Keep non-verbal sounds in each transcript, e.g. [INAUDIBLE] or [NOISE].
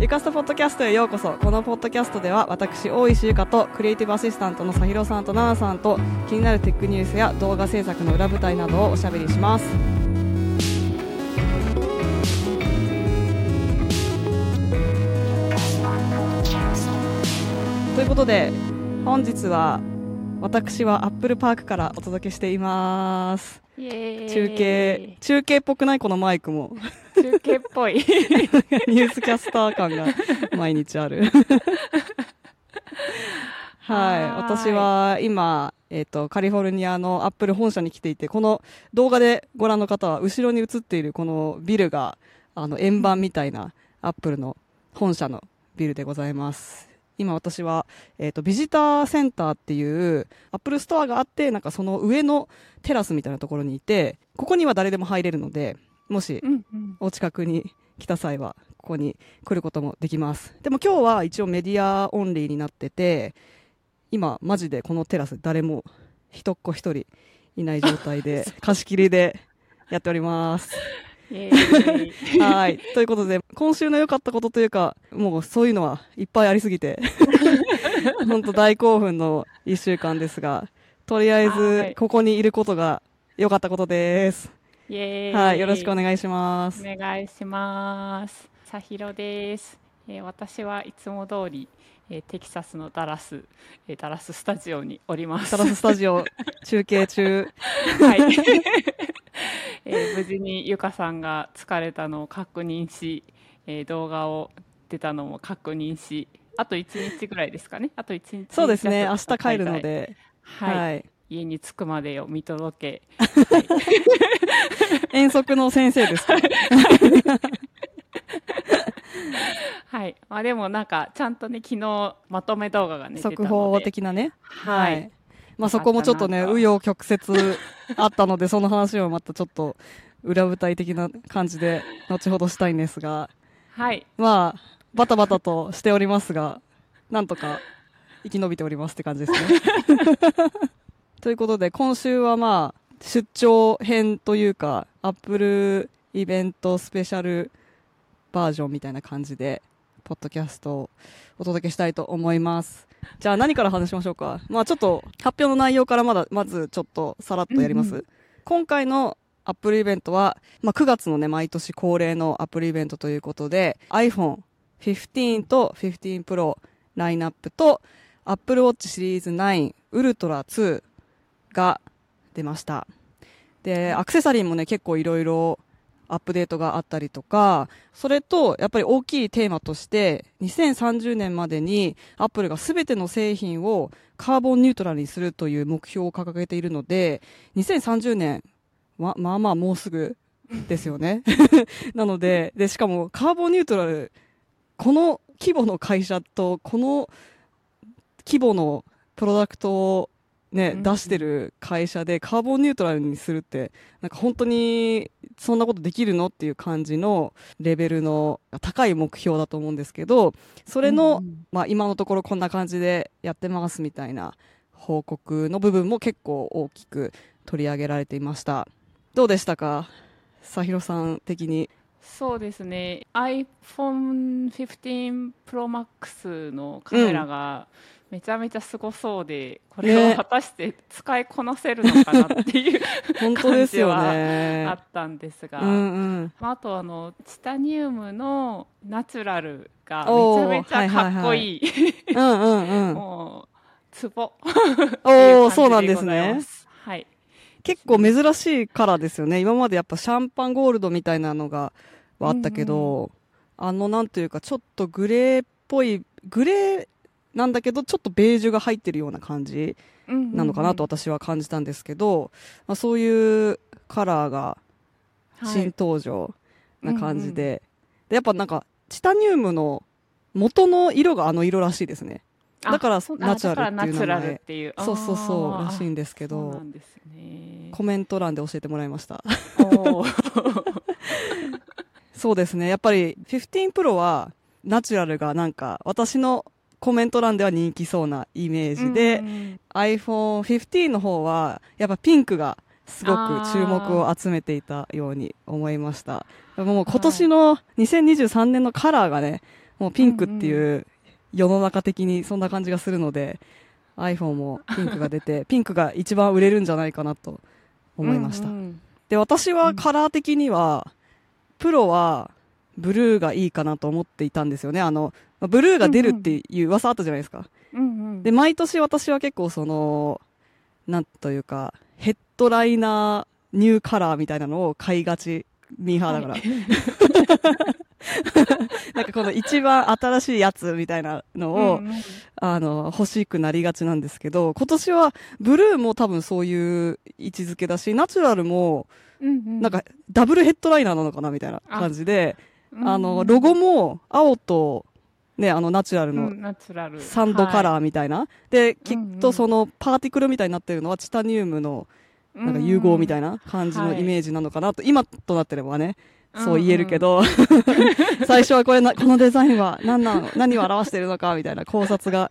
ゆかすとポッドキャストへようこそ。このポッドキャストでは私大石ゆかとクリエイティブアシスタントのさひろさんとななさんと気になるテックニュースや動画制作の裏舞台などをおしゃべりします。ということで本日は私はアップルパークからお届けしています。中継中継っぽくないこのマイクも中継っぽい。[LAUGHS] ニュースキャスター感が毎日ある。[LAUGHS] はい。私は今、えーと、カリフォルニアのアップル本社に来ていてこの動画でご覧の方は後ろに映っているこのビルがあの円盤みたいなアップルの本社のビルでございます。今私は、えっ、ー、と、ビジターセンターっていう、アップルストアがあって、なんかその上のテラスみたいなところにいて、ここには誰でも入れるので、もし、お近くに来た際は、ここに来ることもできます。でも今日は一応メディアオンリーになってて、今、マジでこのテラス誰も一っ子一人いない状態で、[LAUGHS] 貸し切りでやっております。はい。ということで、今週の良かったことというか、もうそういうのはいっぱいありすぎて、[LAUGHS] 本当大興奮の一週間ですが、とりあえず、ここにいることが良かったことです。はい。よろしくお願いします。お願いします。さひろです。えー、私はいつも通り、えー、テキサスのダラス、えー、ダラススタジオにおります。ダラススタジオ、中継中。はい。[LAUGHS] えー、無事にゆかさんが疲れたのを確認し、えー、動画を出たのも確認しあと1日ぐらいですかねあと1日そうですね明日帰るのではい、はい、家に着くまでを見届け、はい、遠足の先生ですか？はい。まあでもなんか、ちゃんとね、昨日まとめ動画がね、速報的なね。はい。まあそこもちょっとね、紆余曲折あったので、その話をまたちょっと裏舞台的な感じで後ほどしたいんですが、はい。まあ、バタバタとしておりますが、なんとか生き延びておりますって感じですね。ということで、今週はまあ、出張編というか、アップルイベントスペシャルバージョンみたいな感じで、ポッドキャストをお届けしたいと思います。じゃあ何から話しましょうか？まあちょっと発表の内容からまだ、まずちょっとさらっとやります。うんうん、今回のアップルイベントは、まあ9月のね、毎年恒例のアップルイベントということで、iPhone 15と15 Pro ラインナップと、Apple Watch シリーズ9 Ultra 2が出ました。で、アクセサリーもね、結構いろいろアップデートがあったりとか、それと、やっぱり大きいテーマとして、2030年までにアップルが全ての製品をカーボンニュートラルにするという目標を掲げているので、2030年ま、まあまあもうすぐですよね。[LAUGHS] なので、で、しかもカーボンニュートラル、この規模の会社と、この規模のプロダクトをね、出してる会社でカーボンニュートラルにするって、なんか本当にそんなことできるのっていう感じのレベルの高い目標だと思うんですけど、それの、まあ今のところこんな感じでやってますみたいな報告の部分も結構大きく取り上げられていました。どうでしたか？さひろさん的に。そうですね。iPhone15 Pro Max のカメラが、うんめちゃめちゃすごそうでこれを果たして使いこなせるのかなっていう、ね、本当ですよね。あったんですが、うんうん、あとあのチタニウムのナチュラルがめちゃめちゃかっこいい。もうツボ。おおそうなんですね。はい。結構珍しいカラーですよね。今までやっぱシャンパンゴールドみたいなのがあったけど、うんうん、あのなんというかちょっとグレーっぽいグレーなんだけどちょっとベージュが入ってるような感じなのかなと私は感じたんですけど、まあ、そういうカラーが新登場な感じではい、でやっぱなんかチタニウムの元の色があの色らしいですね。だからナチュラルっていう名前。そうそうそうらしいんですけど、ね、コメント欄で教えてもらいました。[LAUGHS] そうですね。やっぱり15プロはナチュラルがなんか私のコメント欄では人気そうなイメージで、うん iPhone15 の方はやっぱピンクがすごく注目を集めていたように思いました。もう今年の2023年のカラーがね、もうピンクっていう世の中的にそんな感じがするので、iPhone もピンクが出て、[LAUGHS] ピンクが一番売れるんじゃないかなと思いました。うんうん、で、私はカラー的には、プロはブルーがいいかなと思っていたんですよね。あの、ブルーが出るっていう噂あったじゃないですか。うんうん、で、毎年私は結構その、なんというか、ヘッドライナーニューカラーみたいなのを買いがちミーハーだから。はい。[LAUGHS] なんかこの一番新しいやつみたいなのを、うんうん、あの、欲しくなりがちなんですけど、今年はブルーも多分そういう位置づけだし、ナチュラルも、なんかダブルヘッドライナーなのかなみたいな感じで、あの、ロゴも青と、ね、あのナチュラルのサンドカラーみたいな。で、きっとそのパーティクルみたいになってるのはチタニウムのなんか融合みたいな感じのイメージなのかなと、今となってればね、そう言えるけど、[LAUGHS] 最初はこれな、このデザインは何なの何を表しているのかみたいな考察が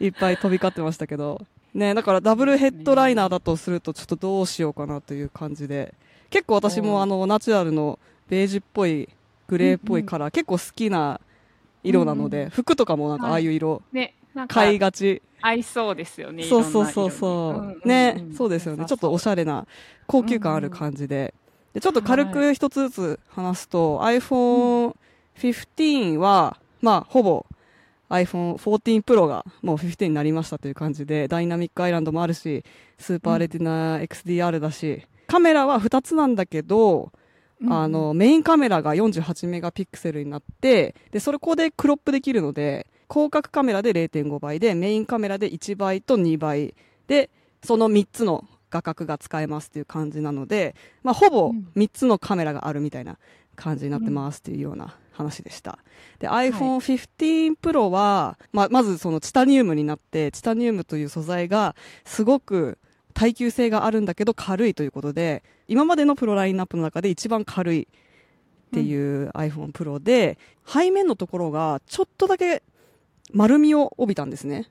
いっぱい飛び交ってましたけど、ね、だからダブルヘッドライナーだとするとちょっとどうしようかなという感じで、結構私もあの、ナチュラルのベージュっぽい、グレーっぽいカラー、結構好きな色なので、服とかもなんかああいう色、買いがち。合いそうですよね。そうそうそうそう。ね、そうですよね。ちょっとおしゃれな、高級感ある感じで。で、ちょっと軽く一つずつ話すと、はい、iPhone 15は、まあ、ほぼ iPhone 14 Pro がもう15になりましたという感じで、ダイナミックアイランドもあるし、スーパーレティナ XDR だし、カメラは2つなんだけど、あの、メインカメラが48メガピクセルになって、で、それこでクロップできるので、広角カメラで0.5倍で、メインカメラで1倍と2倍で、その3つの画角が使えますっていう感じなので、まあ、ほぼ3つのカメラがあるみたいな感じになってますっていうような話でした。で、iPhone 15 Pro は、まあ、まずそのチタニウムになって、チタニウムという素材がすごく耐久性があるんだけど軽いということで、今までのプロラインナップの中で一番軽いっていう iPhone Pro で、背面のところがちょっとだけ丸みを帯びたんですね。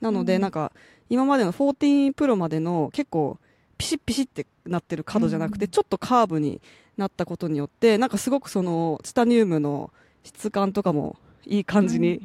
なので、なんか、今までの14 Pro までの結構ピシッピシッってなってる角じゃなくて、ちょっとカーブになったことによって、なんかすごくその、チタニウムの質感とかもいい感じに、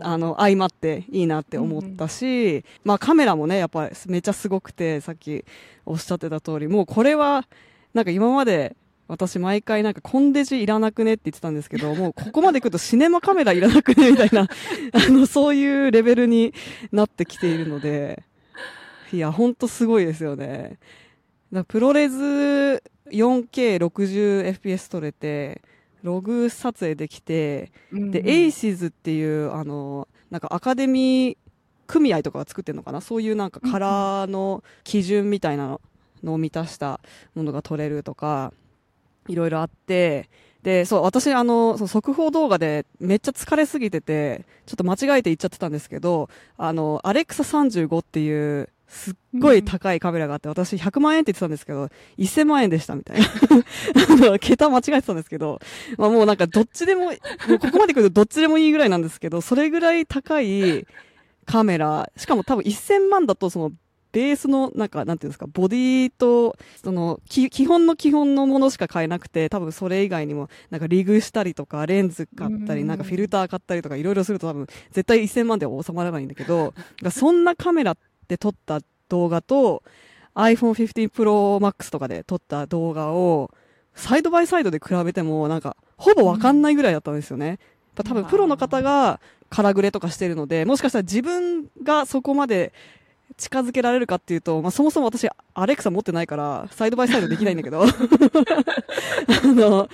あの、相まっていいなって思ったし、まあカメラもね、やっぱりめっちゃすごくて、さっきおっしゃってた通り、もうこれは、なんか今まで私毎回なんかコンデジいらなくねって言ってたんですけど、[LAUGHS] もうここまで来るとシネマカメラいらなくねみたいな、[LAUGHS] あの、そういうレベルになってきているので、いや、ほんとすごいですよね。プロレス 4K60fps 撮れて、ログ撮影できて、で、 ACES っていう、あの、なんかアカデミー組合とかが作ってるのかな？そういうなんかカラーの基準みたいなのを満たしたものが撮れるとか、いろいろあって、で、そう、私、あの、その速報動画でめっちゃ疲れすぎてて、ちょっと間違えて言っちゃってたんですけど、あの、 ALEXA 35っていう、すっごい高いカメラがあって、私100万円って言ってたんですけど、1000万円でしたみたいな。あの、桁間違えてたんですけど、まあもうなんかどっちでも、もうここまで来るとどっちでもいいぐらいなんですけど、それぐらい高いカメラ、しかも多分1000万だとそのベースの、なんか、なんていうんですか、ボディと、その、基本の基本のものしか買えなくて、多分それ以外にも、なんかリグしたりとか、レンズ買ったり、なんかフィルター買ったりとか、いろいろすると多分、絶対1000万では収まらないんだけど、そんなカメラっで撮った動画と、iPhone 15 Pro Max とかで撮った動画を、サイドバイサイドで比べても、なんか、ほぼわかんないぐらいだったんですよね。多分プロの方が、カラグレとかしてるので、もしかしたら自分がそこまで近づけられるかっていうと、まあ、そもそも私、アレクサ持ってないから、サイドバイサイドできないんだけど、[LAUGHS] あの、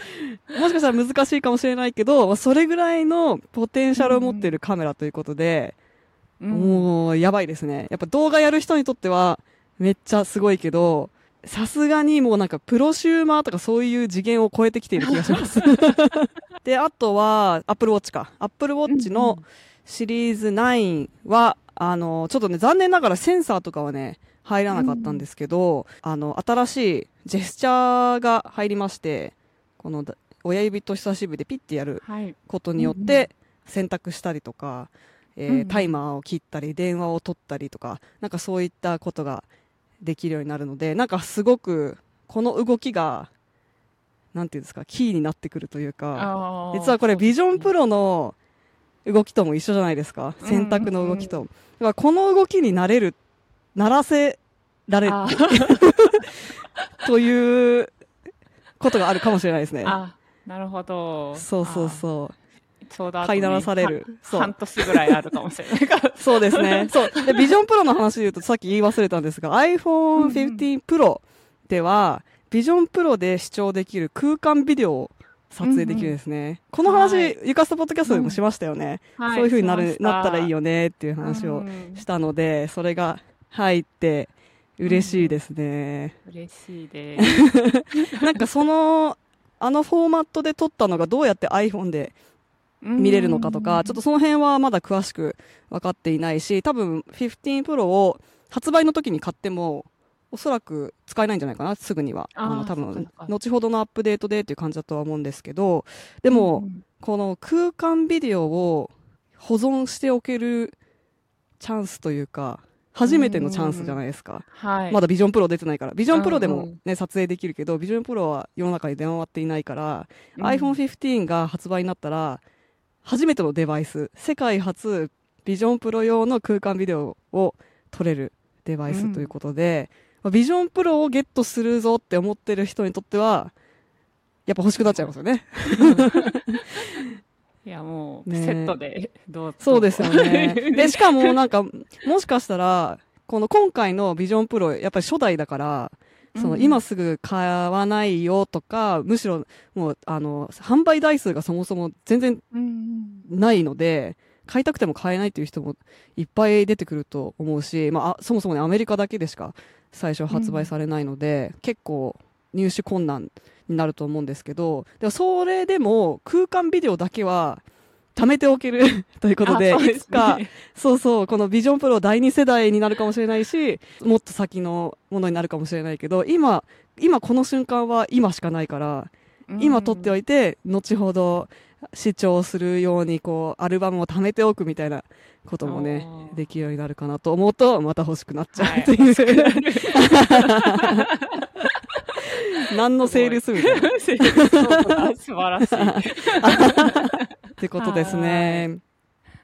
もしかしたら難しいかもしれないけど、まあ、それぐらいのポテンシャルを持ってるカメラということで、うん、もう、やばいですね。やっぱ動画やる人にとっては、めっちゃすごいけど、さすがにもうなんかプロシューマーとかそういう次元を超えてきている気がします。[LAUGHS] で、あとは、アップルウォッチか。アップルウォッチのシリーズ9は、あの、ちょっとね、残念ながらセンサーとかはね、入らなかったんですけど、うん、あの、新しいジェスチャーが入りまして、この親指と人差し指でピッてやることによって、選択したりとか、えー、タイマーを切ったり、電話を取ったりとか、なんかそういったことができるようになるので、なんかすごく、この動きが、なんていうんですか、キーになってくるというか、実はこれビジョンプロの動きとも一緒じゃないですか。選択の動きと。だからこの動きになれる、ならせられる。[LAUGHS] ということがあるかもしれないですね。あ、なるほど。そうそうそう。ちょうど飼いならされる。そう。半年ぐらいあるかもしれないから。[LAUGHS] そうですね。そう。で、ビジョンプロの話で言うと、さっき言い忘れたんですが、iPhone 15 Pro では、ビジョンプロで視聴できる空間ビデオを撮影できるんですね。うんうん、この話、はい、ユカストポッドキャストでもしましたよね。うん、そういう風になる、なったらいいよねっていう話をしたので、うん、それが入って嬉しいですね。うん、嬉しいです。[LAUGHS] なんかその、あのフォーマットで撮ったのがどうやって iPhone で見れるのかとか、ちょっとその辺はまだ詳しく分かっていないし、多分15 Pro を発売の時に買っても、おそらく使えないんじゃないかな、すぐには。あの、多分、後ほどのアップデートでっていう感じだとは思うんですけど、でも、うん、この空間ビデオを保存しておけるチャンスというか、初めてのチャンスじゃないですか。はい、まだビジョンプロ出てないから。ビジョンプロでもね、撮影できるけど、ビジョンプロは世の中に出回っていないから、うん、iPhone 15が発売になったら、初めてのデバイス、世界初ビジョンプロ用の空間ビデオを撮れるデバイスということで、うん、ビジョンプロをゲットするぞって思ってる人にとっては、やっぱ欲しくなっちゃいますよね。[LAUGHS] いや、もう、セットで、どうぞ。そうですよね。で、しかもなんか、もしかしたら、この今回のビジョンプロ、やっぱり初代だから、その今すぐ買わないよとか、むしろもうあの販売台数がそもそも全然ないので、買いたくても買えないっていう人もいっぱい出てくると思うし、まあ、そもそもねアメリカだけでしか最初発売されないので、結構入手困難になると思うんですけどでもそれでも空間ビデオだけは貯めておける [LAUGHS] ということで、でね、いつか、そうそう、このビジョンプロ第2世代になるかもしれないし、もっと先のものになるかもしれないけど、今、今この瞬間は今しかないから、今撮っておいて、後ほど視聴するように、こう、アルバムを貯めておくみたいなこともね、できるようになるかなと思うと、また欲しくなっちゃうっていう。はい、[LAUGHS] 何のセールスみたいな。[LAUGHS] 素晴らしい。ってことですね。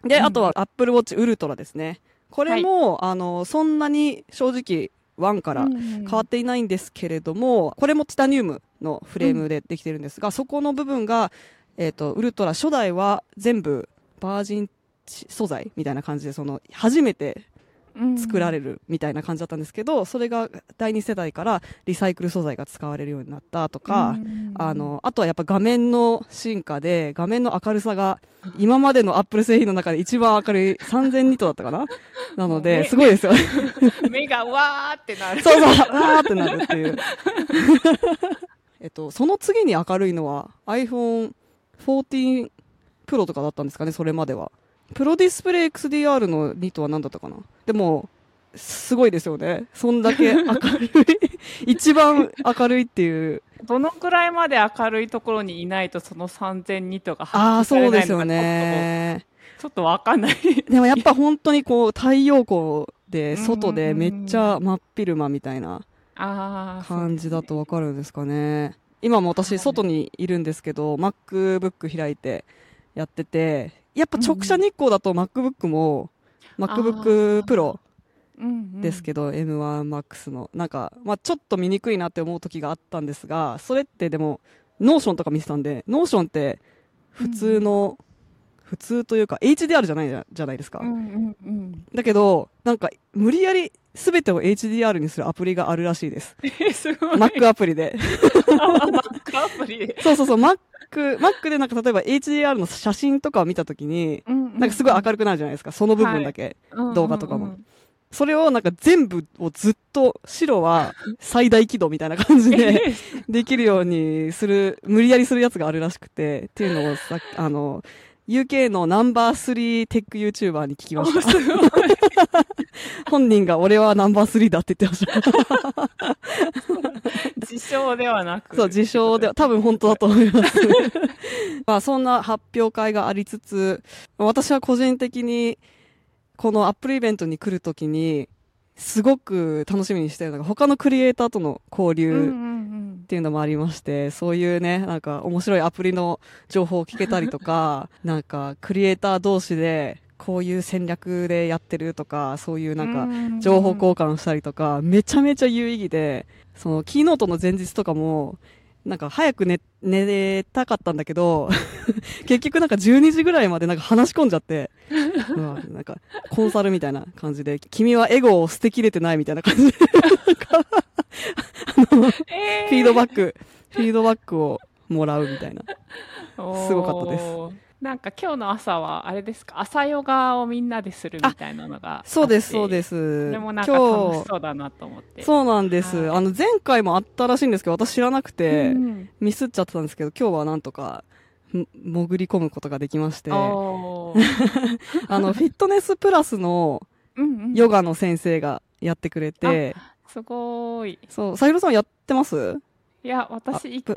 で、あとは Apple Watch Ultra ですね。これも、はい、あの、そんなに正直、1から変わっていないんですけれども、これもティタニウムのフレームでできてるんですが、うん、そこの部分が、えっ、ー、と、ウルトラ初代は全部バージン素材みたいな感じで、その、初めて作られるみたいな感じだったんですけど、それが第2世代からリサイクル素材が使われるようになったとか、あの、あとはやっぱ画面の進化で、画面の明るさが今までのアップル製品の中で一番明るい3000ニットだったかな？なので、すごいですよ。[LAUGHS] 目がわーってなる。そうそう、わーってなるっていう。[LAUGHS] えっと、その次に明るいのは iPhone 14 Pro とかだったんですかね、それまでは。プロディスプレイ XDR の2とは何だったかな？でも、すごいですよね。そんだけ明るい [LAUGHS] 一番明るいっていう。どのくらいまで明るいところにいないとその3000ニとか発揮されないのかね。ちょっとわかんない。でもやっぱ本当にこう太陽光で外でめっちゃ真っ昼間みたいな感じだとわかるんですかね。今も私外にいるんですけど、MacBook 開いてやってて、やっぱ直射日光だと MacBook も、MacBook Pro ですけど、M1Max の。なんか、まあちょっと見にくいなって思う時があったんですが、それってでも、 Notion とか見てたんで、ノーションって普通の、普通というか HDR じゃないじゃないですか。だけど、なんか無理やり全てを HDR にするアプリがあるらしいです。[LAUGHS] えすごい。Mac アプリで。Mac アプリで。[LAUGHS] そうそうそう、Mac、Mac でなんか例えば HDR の写真とかを見たときに、なんかすごい明るくなるじゃないですか。その部分だけ。はい、動画とかも。それをなんか全部をずっと白は [LAUGHS] 最大輝度みたいな感じでできるようにする、無理やりするやつがあるらしくて、っていうのをさあの、UK のナンバー3テック YouTuber に聞きました。[LAUGHS] 本人が俺はナンバー3だって言ってました。自称ではなく。そう、自称では、多分本当だと思います。[LAUGHS] まあそんな発表会がありつつ、私は個人的にこのアップルイベントに来るときに、すごく楽しみにしてるのが、他のクリエイターとの交流っていうのもありまして、そういうね、なんか面白いアプリの情報を聞けたりとか、[LAUGHS] なんかクリエイター同士でこういう戦略でやってるとか、そういうなんか情報交換したりとか、めちゃめちゃ有意義で、そのキーノートの前日とかも、なんか早く寝、寝たかったんだけど、[LAUGHS] 結局なんか12時ぐらいまでなんか話し込んじゃって、[LAUGHS] うん、なんかコンサルみたいな感じで、君はエゴを捨てきれてないみたいな感じで、[LAUGHS] あの、えー、フィードバック、フィードバックをもらうみたいな。すごかったです。なんか今日の朝はあれですか？朝ヨガをみんなでするみたいなのがそうですそうです。それもなんか楽しそうだなと思って。そうなんです、はい、あの前回もあったらしいんですけど私知らなくて、うん、ミスっちゃってたんですけど今日はなんとか潜り込むことができまして。[LAUGHS] あのフィットネスプラスのヨガの先生がやってくれて、すごい。そうさひろさんやってます？いや私一回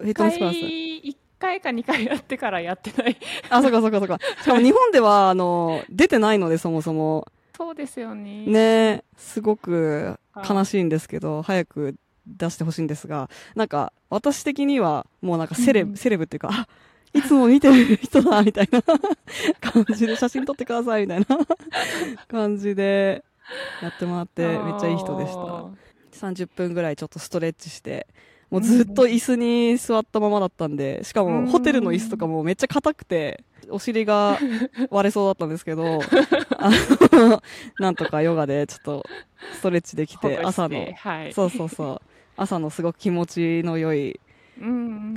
回か2回やってからやってないあ、そっかそっかそっか。しかも日本では、あの、出てないので、そもそも。そうですよね。ねすごく悲しいんですけど、早く出してほしいんですが、なんか、私的には、もうなんかセレブ、うん、セレブっていうか、あ、いつも見てる人だ、みたいな [LAUGHS] 感じで、写真撮ってください、みたいな感じで、やってもらって、めっちゃいい人でした。30分ぐらいちょっとストレッチして、もうずっと椅子に座ったままだったんで、しかもホテルの椅子とかもめっちゃ硬くて、お尻が [LAUGHS] 割れそうだったんですけど、[LAUGHS] あの、なんとかヨガでちょっとストレッチできて、朝の、はい、そうそうそう、朝のすごく気持ちの良い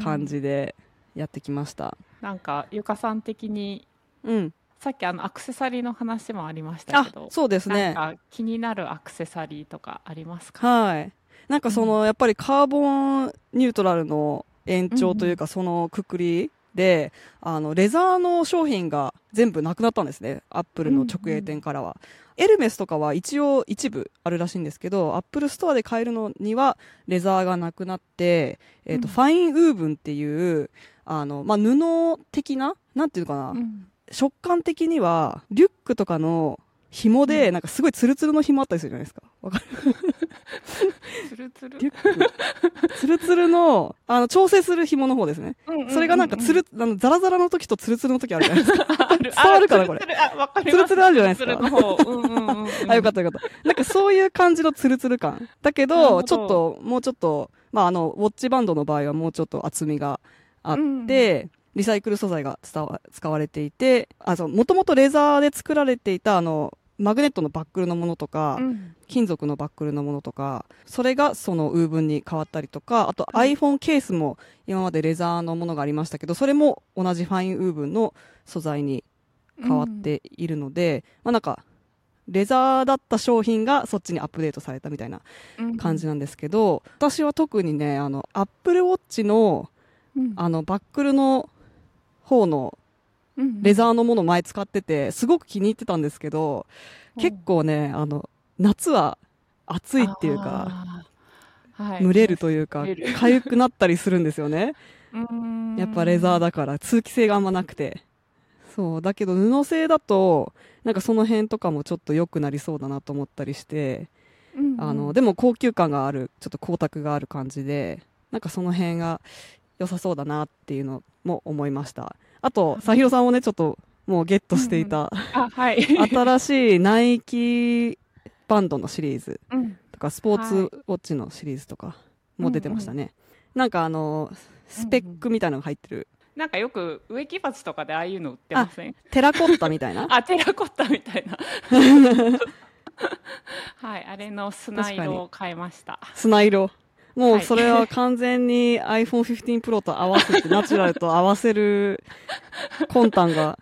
感じでやってきました。なんか、ゆかさん的に、うん。さっきあのアクセサリーの話もありましたけど、そうですね。なんか気になるアクセサリーとかありますか？はい。なんかその、やっぱりカーボンニュートラルの延長というか、そのくくりで、あの、レザーの商品が全部なくなったんですね。アップルの直営店からは。エルメスとかは一応一部あるらしいんですけど、アップルストアで買えるのにはレザーがなくなって、えっ、ー、と、 FineWoven っていう、あの、まあ、布的ななんていうのかな、うん、触感的には、リュックとかの紐で、なんかすごいツルツルの紐あったりするじゃないですか。わかる？ツルツル？リュック。ツルツルの、あの、調整する紐の方ですね。うんうんうんうん、それがなんかツル、あの、ザラザラの時とツルツルの時あるじゃないですか。[LAUGHS] 伝わるかな、これ。あ、わかります。ツルツルあるじゃないですか。ツルの方。うんうんうん、うん、あ、よかったよかった。なんかそういう感じのツルツル感。だけど、ちょっと、もうちょっと、まあ、あの、ウォッチバンドの場合はもうちょっと厚みがあって、うんリサイクル素材が使われていて、あ、そう、もともとレザーで作られていた、あの、マグネットのバックルのものとか、うん、金属のバックルのものとか、それがそのウーブンに変わったりとか、あと iPhone ケースも今までレザーのものがありましたけど、それも同じファインウーブンの素材に変わっているので、うん、まあなんか、レザーだった商品がそっちにアップデートされたみたいな感じなんですけど、うん、私は特にね、あの、Apple Watch の、あの、バックルの方のレザーのもの前使ってて、すごく気に入ってたんですけど、結構ね、あの、夏は暑いっていうか、はい、蒸れるというか、痒くなったりするんですよね。[LAUGHS] やっぱレザーだから通気性があんまなくて。そう、だけど布製だと、なんかその辺とかもちょっと良くなりそうだなと思ったりして、うんうん、あの、でも高級感がある、ちょっと光沢がある感じで、なんかその辺が良さそうだなっていうのも思いました。あと、さひろさんもね、ちょっと、もうゲットしていた、うん、あ、はい。新しいナイキバンドのシリーズとか、スポーツウォッチのシリーズとかも出てましたね。なんかあの、スペックみたいなのが入ってる。なんかよく植木鉢とかでああいうの売ってません？テラコッタみたいな？あ、テラコッタみたいな。[LAUGHS] [LAUGHS] はい、あれの砂色を変えました。砂色。もうそれは完全に iPhone 15 Pro と合わせて、ナチュラルと合わせる魂胆が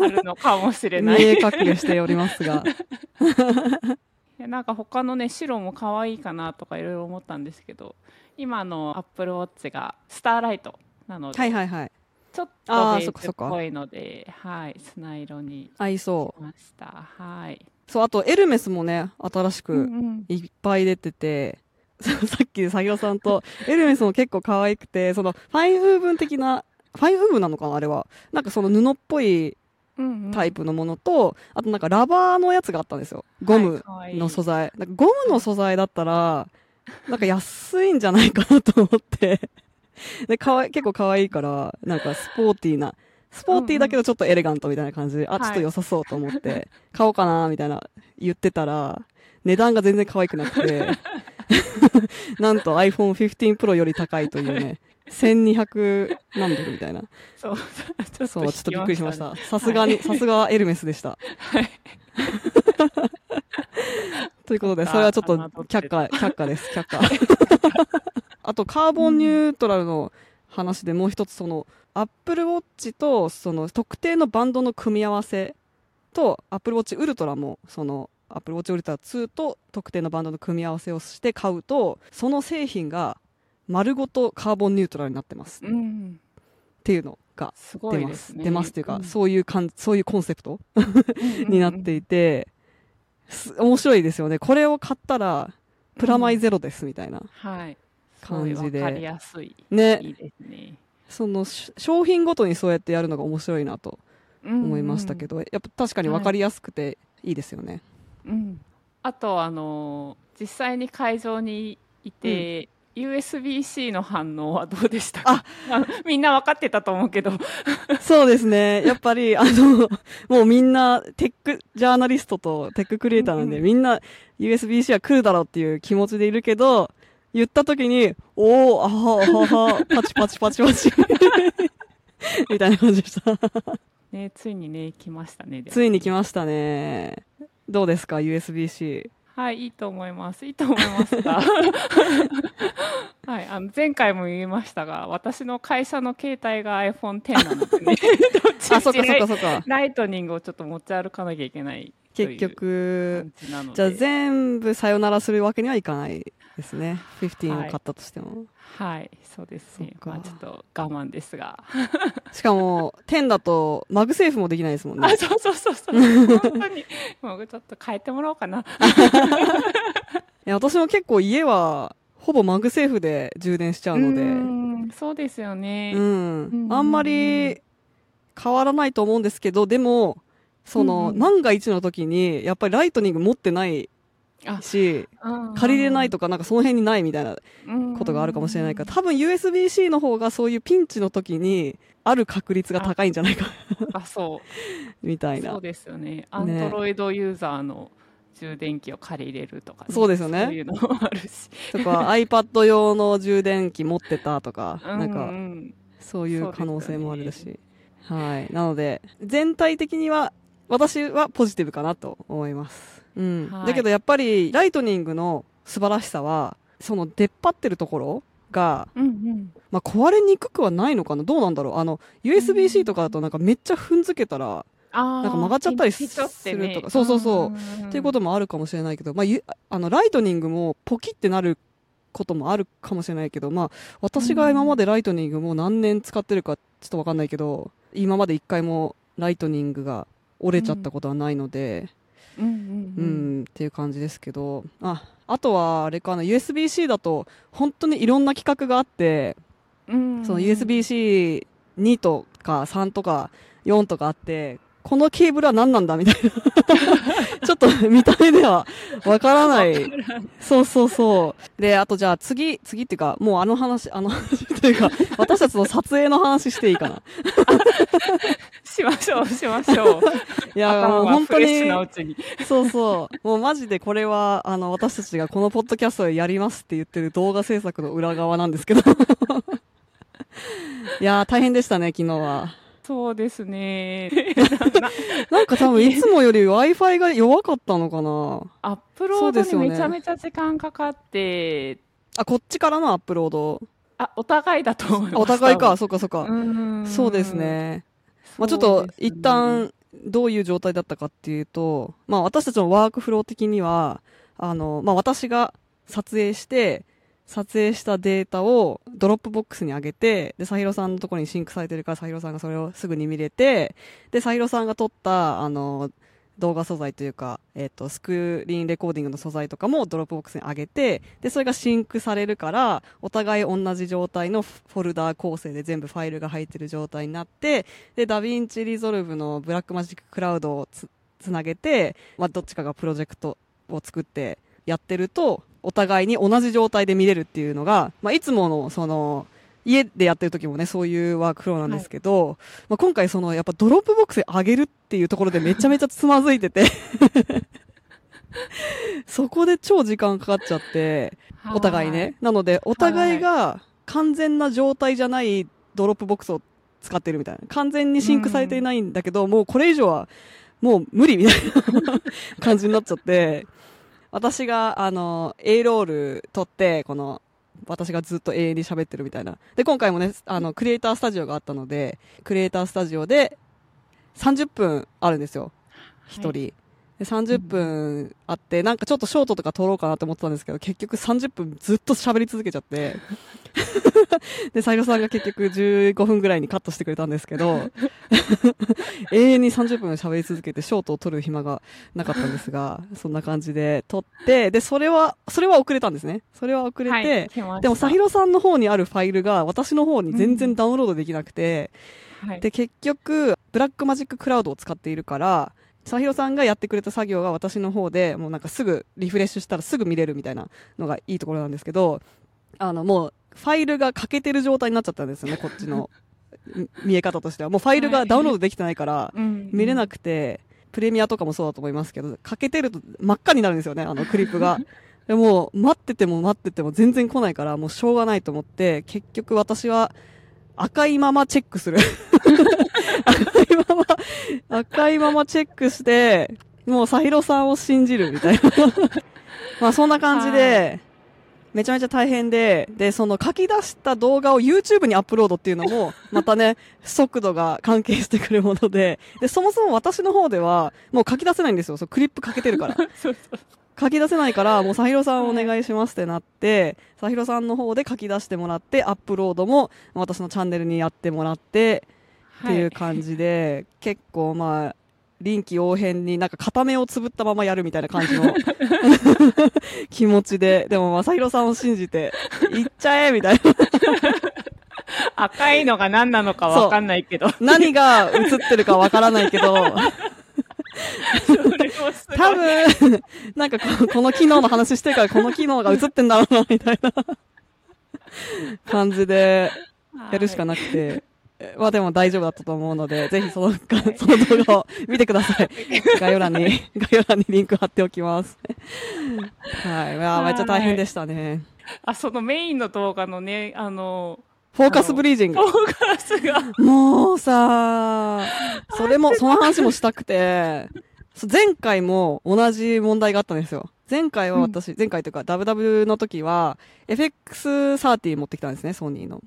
あるのかもしれない。見え隠れしておりますが。[LAUGHS] なんか他のね、白も可愛いかなとかいろいろ思ったんですけど、今の Apple Watch がスターライトなので、はいはいはい。ちょっとベージュっぽいので、はい、砂色に合いそう。ました。はい。そう、あとエルメスもね、新しくいっぱい出てて、さっき作業さんと、エルメスも結構可愛くて、その、ファインウーブン的な、ファインウーブンなのかなあれは。なんかその布っぽいタイプのものと、うんうん、あとなんかラバーのやつがあったんですよ。ゴムの素材。はい、いいなんかゴムの素材だったら、なんか安いんじゃないかなと思って。で、かわい、結構可愛いから、なんかスポーティーな、スポーティーだけどちょっとエレガントみたいな感じ。で、うんうん、あ、ちょっと良さそうと思って、買おうかな、みたいな言ってたら、値段が全然可愛くなくて、[LAUGHS] なんと iPhone 15 Pro より高いというね、1200何ドルみたいな。そう、ちょそう、ちょっとびっくりしました。さすがに、さすがエルメスでした。はい。[LAUGHS] ということで、それはちょっと却下、却下です、却下。[LAUGHS] あと、カーボンニュートラルの話でもう一つ、その、アップルウォッチと、その、特定のバンドの組み合わせと、アップルウォッチウルトラも、その、アップルウォッチウルトラ2と特定のバンドの組み合わせをして買うと、その製品が丸ごとカーボンニュートラルになってます。うん、っていうのが出ます。すね、出ますっていうか、うん、そういうかん、そういうコンセプトになっていて、面白いですよね。これを買ったら、プラマイゼロですみたいな感じで。わ、かりやすい。ね。ね。その商品ごとにそうやってやるのが面白いなと思いましたけど、うんうん、やっぱ確かに分かりやすくていいですよね。はい、うん。あと、あの実際に会場にいて、USB-C の反応はどうでしたか？あ [LAUGHS] みんな分かってたと思うけどそうですね。やっぱり、あの、もうみんな、テックジャーナリストとテッククリエイターなんで、うん、みんな USB-C は来るだろうっていう気持ちでいるけど、言った時に、おおあははは、パチパチパチパチ [LAUGHS] みたいな感じでしたね、ついにね、来ましたね。ついに来ましたね。どうですか、USB-C。はい、いいと思います。いいと思いますが。[LAUGHS] はい、あの前回も言いましたが、私の会社の携帯が iPhone X なのでね、あ、そっかそっかそっか。ライトニングをちょっと持ち歩かなきゃいけない結局、じゃあ全部さよならするわけにはいかないですね。15を買ったとしても。はい、そうですね。まあちょっと我慢ですが。[LAUGHS] しかも、10だと MagSafe もできないですもんね。あ、そうそうそうそう。本当に。もうちょっと変えてもらおうかな。[LAUGHS] いや、私も結構家は、ほぼ MagSafe で充電しちゃうので。うそうですよね。うん。あんまり変わらないと思うんですけど、でも、その、万が一の時に、やっぱりライトニング持ってないし、借りれないとか、なんかその辺にないみたいなことがあるかもしれないから、多分 USB-C の方がそういうピンチの時に、ある確率が高いんじゃないかあ、そう。[LAUGHS] みたいな。そうですよね。アントロイドユーザーの充電器を借りれるとか、ね、そうですよね。そういうのもあるし。とか、iPad 用の充電器持ってたとか、なんか、そういう可能性もあるし。ね、はい。なので、全体的には、私はポジティブかなと思います。うん、はい、だけどやっぱりライトニングの素晴らしさはその出っ張ってるところが、うんうん、まあ、壊れにくくはないのかな？どうなんだろう？あの USB-C とかだとなんかめっちゃ踏んづけたら、なんか曲がっちゃったりするとか、ね、そうそうそう、っていうこともあるかもしれないけど、まあ、あのライトニングもポキってなることもあるかもしれないけど、まあ、私が今までライトニングも何年使ってるかちょっとわかんないけど、今まで一回もライトニングが折れちゃったことはないので、うん、うん、っていう感じですけど、あ、あとはあれかな、USB-C だと本当にいろんな規格があって、うん、その USB-C2 とか3とか4とかあって、このケーブルは何なんだみたいな [LAUGHS] ちょっと見た目ではわからない。そうそうそう。で、あとじゃあ次、次っていうか、もうあの話、あの話というか、私たちの撮影の話していいかな。しましょう、しましょう。[LAUGHS] いや、もう本当に、そうそう。もうマジでこれは、あの、私たちがこのポッドキャストでやりますって言ってる動画制作の裏側なんですけど。[LAUGHS] いや大変でしたね、昨日は。そうですね。[LAUGHS] なんか多分いつもより Wi-Fi が弱かったのかな。アップロードにめちゃめちゃ時間かかって、ね、あ、こっちからのアップロード？あ、お互いだと思います。お互いか、そっかそっか。そうですね。まあちょっと一旦どういう状態だったかっていうと、まあ私たちのワークフロー的には、あの、まあ私が撮影して、撮影したデータを Dropboxに上げて、で、サヒロさんのところにシンクされてるから、サヒロさんがそれをすぐに見れて、で、サヒロさんが撮った、あの、動画素材というか、えっ、ー、と、スクリーンレコーディングの素材とかも Dropbox に上げて、で、それがシンクされるから、お互い同じ状態のフォルダー構成で全部ファイルが入ってる状態になって、で、 DaVinci Resolve の Blackmagic Cloud をつ、つなげて、まあ、どっちかがプロジェクトを作ってやってると、お互いに同じ状態で見れるっていうのが、まあ、いつもの、その、家でやってる時もね、そういうワークフローなんですけど、はい、まあ、今回その、やっぱ Dropbox で上げるっていうところでめちゃめちゃつまずいてて。[LAUGHS] そこで超時間かかっちゃって、お互いね。なので、お互いが完全な状態じゃない Dropbox を使ってるみたいな。完全にシンクされていないんだけど、うん、もうこれ以上は、もう無理みたいな [LAUGHS] 感じになっちゃって、私が、あの、A ロール撮って、この、私がずっと永遠に喋ってるみたいな。で、今回もね、あの、クリエイタースタジオがあったので、クリエイタースタジオで30分あるんですよ。一人。はいで30分あって、なんかちょっとショートとか撮ろうかなと思ってたんですけど、結局30分ずっと喋り続けちゃって、で、サイロさんが結局15分ぐらいにカットしてくれたんですけど、永遠に30分喋り続けてショートを撮る暇がなかったんですが、そんな感じで撮って、で、それは、それは遅れたんですね。それは遅れて、はい、でもサヒロさんの方にあるファイルが私の方に全然ダウンロードできなくて、うん。で、結局、 Blackmagic Cloud を使っているから、さひろさんがやってくれた作業が私の方で、もうなんかすぐリフレッシュしたらすぐ見れるみたいなのがいいところなんですけど、あのもうファイルが欠けてる状態になっちゃったんですよね、[LAUGHS] こっちの見え方としては。もうファイルがダウンロードできてないから、見れなくて、プレミアとかもそうだと思いますけど、欠けてると真っ赤になるんですよね、あのクリップが。[LAUGHS] でも、待ってても待ってても全然来ないから、もうしょうがないと思って、結局私は赤いままチェックする [LAUGHS] 赤いままチェックして、もうサヒロさんを信じるみたいな。[LAUGHS] まあそんな感じで、めちゃめちゃ大変で、で、その書き出した動画を YouTube にアップロードっていうのも、[LAUGHS] またね、速度が関係してくるもので、で、そもそも私の方では、もう書き出せないんですよ。そう、クリップかけてるから。そうそう書き出せないから、もうサヒロさんお願いしますってなって、サヒロさんの方で書き出してもらって、アップロードも私のチャンネルにやってもらって、っていう感じで、結構まあ、臨機応変になんか片目をつぶったままやるみたいな感じの [LAUGHS] 気持ちで、でも正宏さんを信じて、行っちゃえみたいな。赤いのが何なのかわかんないけど。何が映ってるかわからないけど、多分、なんかこの機能の話してるからこの機能が映ってんだろうな、みたいな感じでやるしかなくて。まあでも大丈夫だったと思うので、[LAUGHS] ぜひその、その動画を [LAUGHS] 見てください。概要欄に、概要欄にリンク貼っておきます。はい。まあ、めっちゃ大変でしたね。あ、そのメインの動画のね、あの、フォーカスブリージング。フォーカスが。もうさ、それも、その話もしたくて、前回も同じ問題があったんですよ。前回は私、うん、前回というか、WW の時は、FX30 持ってきたんですね、ソニーの。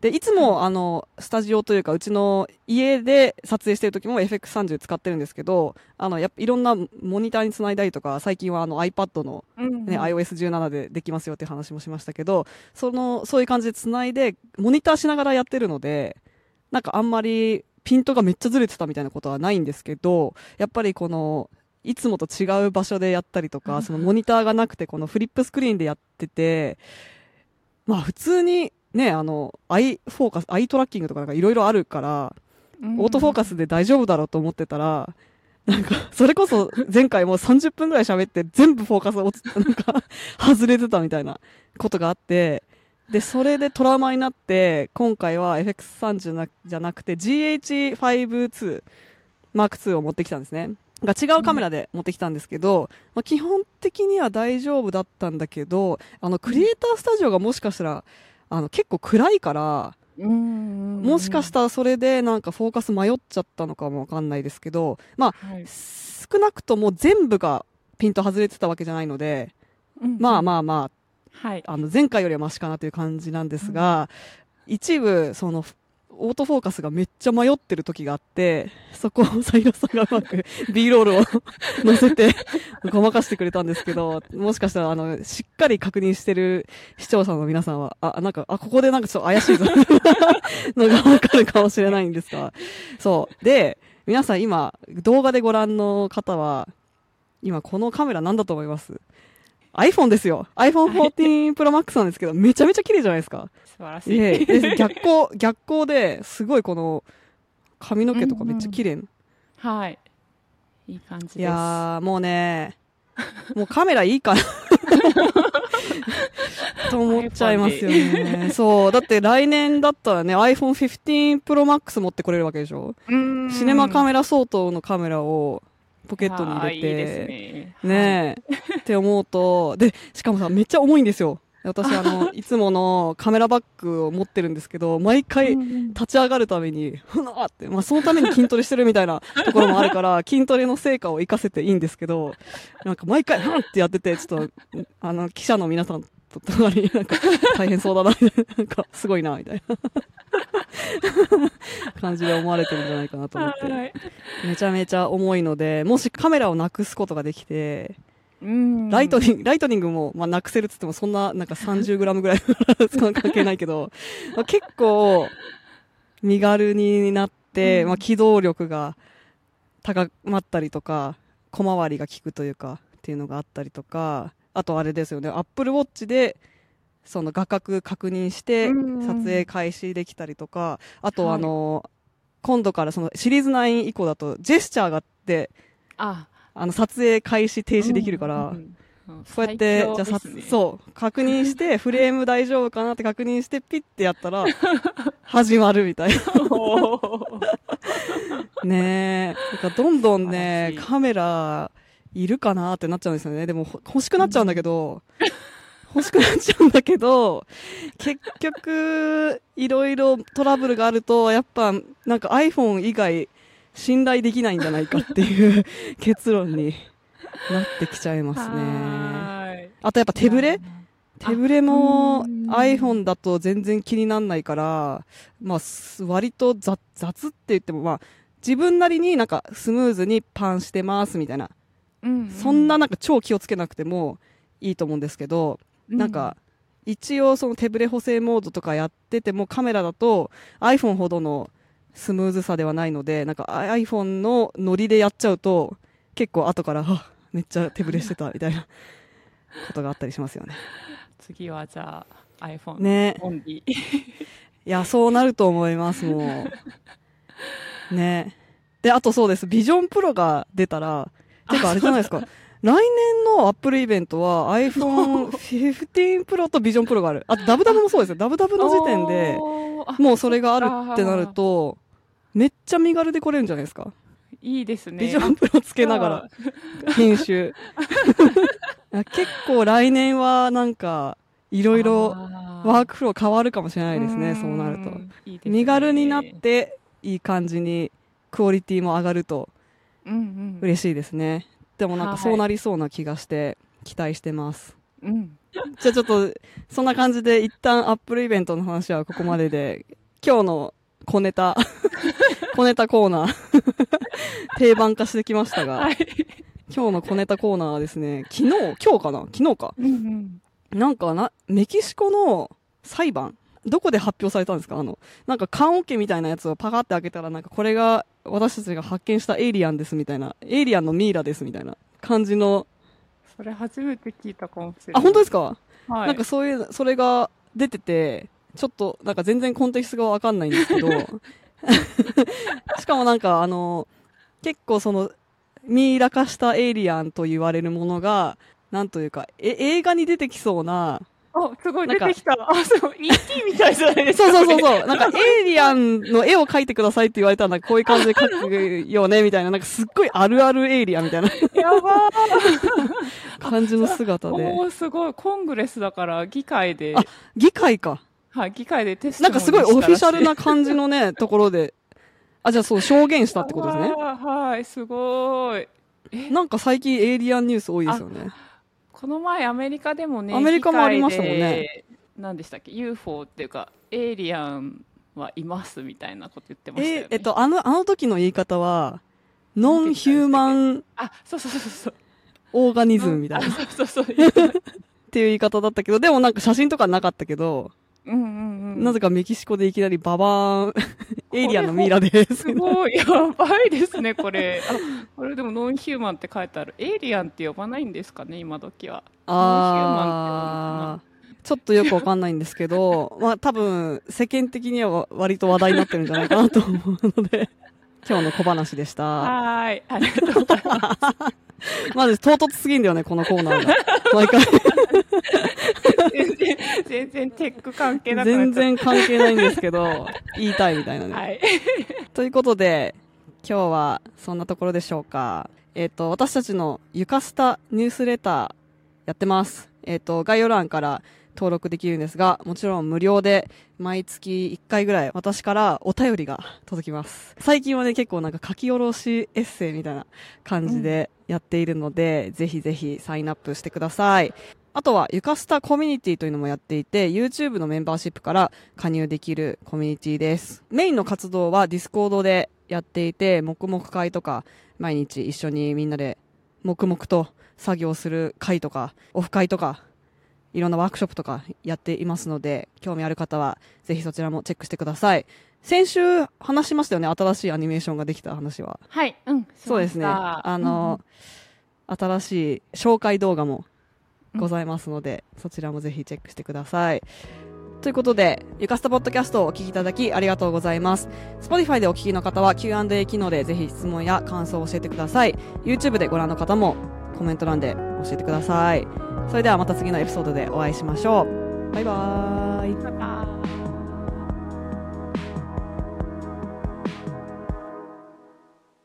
で、いつも、あの、スタジオというか、うちの家で撮影してる時も FX30 使ってるんですけど、あの、やっぱいろんなモニターにつないだりとか、最近はあの iPad のね、うんうん、iOS17 でできますよって話もしましたけど、その、そういう感じでつないで、モニターしながらやってるので、なんかあんまりピントがめっちゃずれてたみたいなことはないんですけど、やっぱりこの、いつもと違う場所でやったりとか、そのモニターがなくて、このフリップスクリーンでやってて、まあ普通にね、あの、アイフォーカス、アイトラッキングとかなんかいろいろあるから、うん、オートフォーカスで大丈夫だろうと思ってたら、なんか、それこそ前回もう30分くらい喋って全部フォーカス落ち、なんか、外れてたみたいなことがあって、で、それでトラウマになって、今回は FX3 じゃなくて GH52 Mark II を持ってきたんですね。が違うカメラで持ってきたんですけど、まあ、基本的には大丈夫だったんだけど、あの、クリエイタースタジオがもしかしたら、あの、結構暗いから、もしかしたらそれでなんかフォーカス迷っちゃったのかもわかんないですけど、まあ、はい、少なくとも全部がピント外れてたわけじゃないので、うん、まあまあまあ、はい、あの前回よりはマシかなという感じなんですが、うん、一部、その、オートフォーカスがめっちゃ迷ってる時があって、そこをサイロさんがうまく [LAUGHS] B ロールを乗せて [LAUGHS] ごまかしてくれたんですけど、もしかしたらあの、しっかり確認してる視聴者の皆さんは、あ、なんか、あ、ここでなんかちょっと怪しいぞ [LAUGHS] のがわかるかもしれないんですが、そう。で、皆さん今、動画でご覧の方は、今このカメラなんだと思います？iPhone ですよ。iPhone 14 Pro Max なんですけど、めちゃめちゃ綺麗じゃないですか。素晴らしい。え逆光、逆光ですごいこの髪の毛とかめっちゃ綺麗、うんうん、はい。いい感じです。いやもうね、もうカメラいいかな [LAUGHS] と思っちゃいますよね。そう。だって来年だったらね、iPhone 15 Pro Max 持ってこれるわけでしょ？シネマカメラ相当のカメラをポケットに入れて、ね。ねえ、はい、って思うと、で、しかもさ、めっちゃ重いんですよ。私、あの、[LAUGHS] いつものカメラバッグを持ってるんですけど、毎回立ち上がるために、ふなーって、まあ、そのために筋トレしてるみたいな [LAUGHS] ところもあるから、筋トレの成果を活かせていいんですけど、なんか毎回、ふんってやってて、ちょっと、あの、記者の皆さんと隣になんか、大変そうだな、みたいな、なんか、すごいな、みたいな。[LAUGHS] 感じで思われてるんじゃないかなと思って、めちゃめちゃ重いので、もしカメラをなくすことができて、ライトニング、ライトニングも、まあ、なくせるっつっても、そんな、なんか30グラムぐらい関係ないけど、まあ、結構、身軽になって、まあ、機動力が高まったりとか、小回りが効くというか、っていうのがあったりとか、あとあれですよね、アップルウォッチで、その画角確認して撮影開始できたりとか、あとあの、はい、今度からそのシリーズ9以降だとジェスチャーがあって、あ。あの、撮影開始停止できるから、こうやって、じゃあ、ね、そう、確認して、[LAUGHS] フレーム大丈夫かなって確認して、ピッてやったら、[LAUGHS] 始まるみたいな。[LAUGHS] ねえ。なんかどんどんね、カメラ、いるかなってなっちゃうんですよね。でも、欲しくなっちゃうんだけど、[LAUGHS] 欲しくなっちゃうんだけど、結局、いろいろトラブルがあると、やっぱ、なんか iPhone 以外、信頼できないんじゃないかっていう [LAUGHS] 結論になってきちゃいますね。あとやっぱ手ぶれ？手ぶれも iPhone だと全然気にならないから、まあ、割と雑雑って言っても、まあ、自分なりになんかスムーズにパンしてますみたいな。うんうん、そんななんか超気をつけなくてもいいと思うんですけど、うん、なんか、一応その手ぶれ補正モードとかやっててもカメラだと iPhone ほどのスムーズさではないので、なんか iPhone のノリでやっちゃうと、結構後から、あ、めっちゃ手ぶれしてたみたいな [LAUGHS] ことがあったりしますよね。次はじゃあ iPhone ね。オンリー。いや、そうなると思います、もう。ね。で、あとそうです。ビジョンプロが出たら、てかあれじゃないですか。来年のアップルイベントは iPhone [LAUGHS] 15 Pro とビジョンプロがある。あとダブダブもそうですよ。ダブダブの時点で、もうそれがあるってなると、めっちゃ身軽で来れるんじゃないですか。いいですね。ビジョンプロつけながら、編集。[LAUGHS] 結構来年はなんか、いろいろワークフロー変わるかもしれないですね、そうなると。いいね、身軽になって、いい感じにクオリティも上がると、嬉しいですね。でもなんかそうなりそうな気がして、期待してます。うん。じゃあちょっと、そんな感じで一旦アップルイベントの話はここまでで、[LAUGHS] 今日の小ネタ、[LAUGHS] 小ネタコーナー [LAUGHS] 定番化してきましたが、はい、今日の小ネタコーナーはですね、昨日、今日かな？昨日か。うんうん、なんかな、メキシコの裁判どこで発表されたんですか？あの、なんか缶オケみたいなやつをパカって開けたら、なんかこれが私たちが発見したエイリアンですみたいな、エイリアンのミイラですみたいな感じの。それ初めて聞いたかもしれない。あ、本当ですか？はい。なんかそういう、それが出てて、ちょっと、なんか全然コンテキストがわかんないんですけど、[LAUGHS] しかもなんかあの、結構その、ミイラ化したエイリアンと言われるものが、なんというか、え、映画に出てきそうな、あ、すごい出てきた。あ、そう、ET みたいじゃないですか。そうそうそうそう。なんか、エイリアンの絵を描いてくださいって言われたら、こういう感じで描くよね、みたいな。なんか、すっごいあるあるエイリアンみたいな。やばー。感じの姿で。おすごい。コングレスだから、議会で。あ、議会か。はい、議会でテストなんかすごいオフィシャルな感じのね、ところで。あ、じゃあそう、証言したってことですね。はい、すごい。なんか最近エイリアンニュース多いですよね。この前アメリカでもねアメリカもありましたもんね。何でしたっけ UFO っていうかエイリアンはいますみたいなこと言ってましたよね、えー、えっとあのあの時の言い方はノンヒューマンあそうそうそうそう。オーガニズムみたいな。そうそうそう。っていう言い方だったけどでもなんか写真とかなかったけどうんうんうん、なぜかメキシコでいきなりババーン、エイリアンのミイラです。すごい、やばいですね、これ。あ、これでもノンヒューマンって書いてある。エイリアンって呼ばないんですかね、今時は。ああ。ちょっとよくわかんないんですけど、まあ多分、世間的には割と話題になってるんじゃないかなと思うので、今日の小話でした。はい、ありがとうございます。まず唐突すぎんだよね、このコーナーが。[LAUGHS] 毎回全然テック関係なく全然関係ないんですけど、言いたいみたいなね。はい。ということで、今日はそんなところでしょうか。えっ、ー、と、私たちのゆかスタニュースレターやってます。えっ、ー、と、概要欄から登録できるんですが、もちろん無料で毎月1回ぐらい私からお便りが届きます。最近はね、結構なんか書き下ろしエッセイみたいな感じでやっているので、うん、ぜひぜひサインアップしてください。あとは、ゆかスタコミュニティというのもやっていて、YouTube のメンバーシップから加入できるコミュニティです。メインの活動は Discord でやっていて、黙々会とか、毎日一緒にみんなで黙々と作業する会とか、オフ会とか、いろんなワークショップとかやっていますので、興味ある方はぜひそちらもチェックしてください。先週話しましたよね、新しいアニメーションができた話は。はい、うん。そうですね。あの、うん、新しい紹介動画もございますので、うん、そちらもぜひチェックしてください。ということで、ゆかすたポッドキャストをお聞きいただきありがとうございます。Spotify でお聞きの方は Q&A 機能でぜひ質問や感想を教えてください。YouTube でご覧の方もコメント欄で教えてください。それではまた次のエピソードでお会いしましょう。バイバーイ。バイバーイ